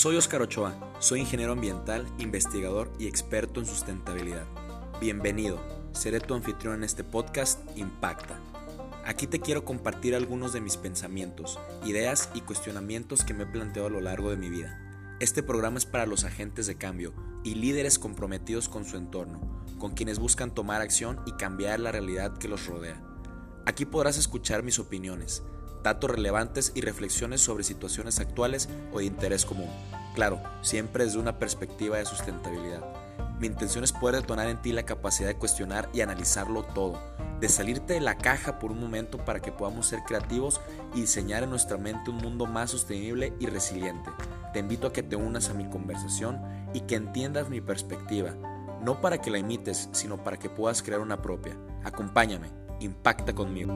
Soy Oscar Ochoa, soy ingeniero ambiental, investigador y experto en sustentabilidad. Bienvenido, seré tu anfitrión en este podcast Impacta. Aquí te quiero compartir algunos de mis pensamientos, ideas y cuestionamientos que me he planteado a lo largo de mi vida. Este programa es para los agentes de cambio y líderes comprometidos con su entorno, con quienes buscan tomar acción y cambiar la realidad que los rodea. Aquí podrás escuchar mis opiniones, datos relevantes y reflexiones sobre situaciones actuales o de interés común. Claro, siempre desde una perspectiva de sustentabilidad. Mi intención es poder detonar en ti la capacidad de cuestionar y analizarlo todo, de salirte de la caja por un momento para que podamos ser creativos y diseñar en nuestra mente un mundo más sostenible y resiliente. Te invito a que te unas a mi conversación y que entiendas mi perspectiva, no para que la imites, sino para que puedas crear una propia. Acompáñame, impacta conmigo.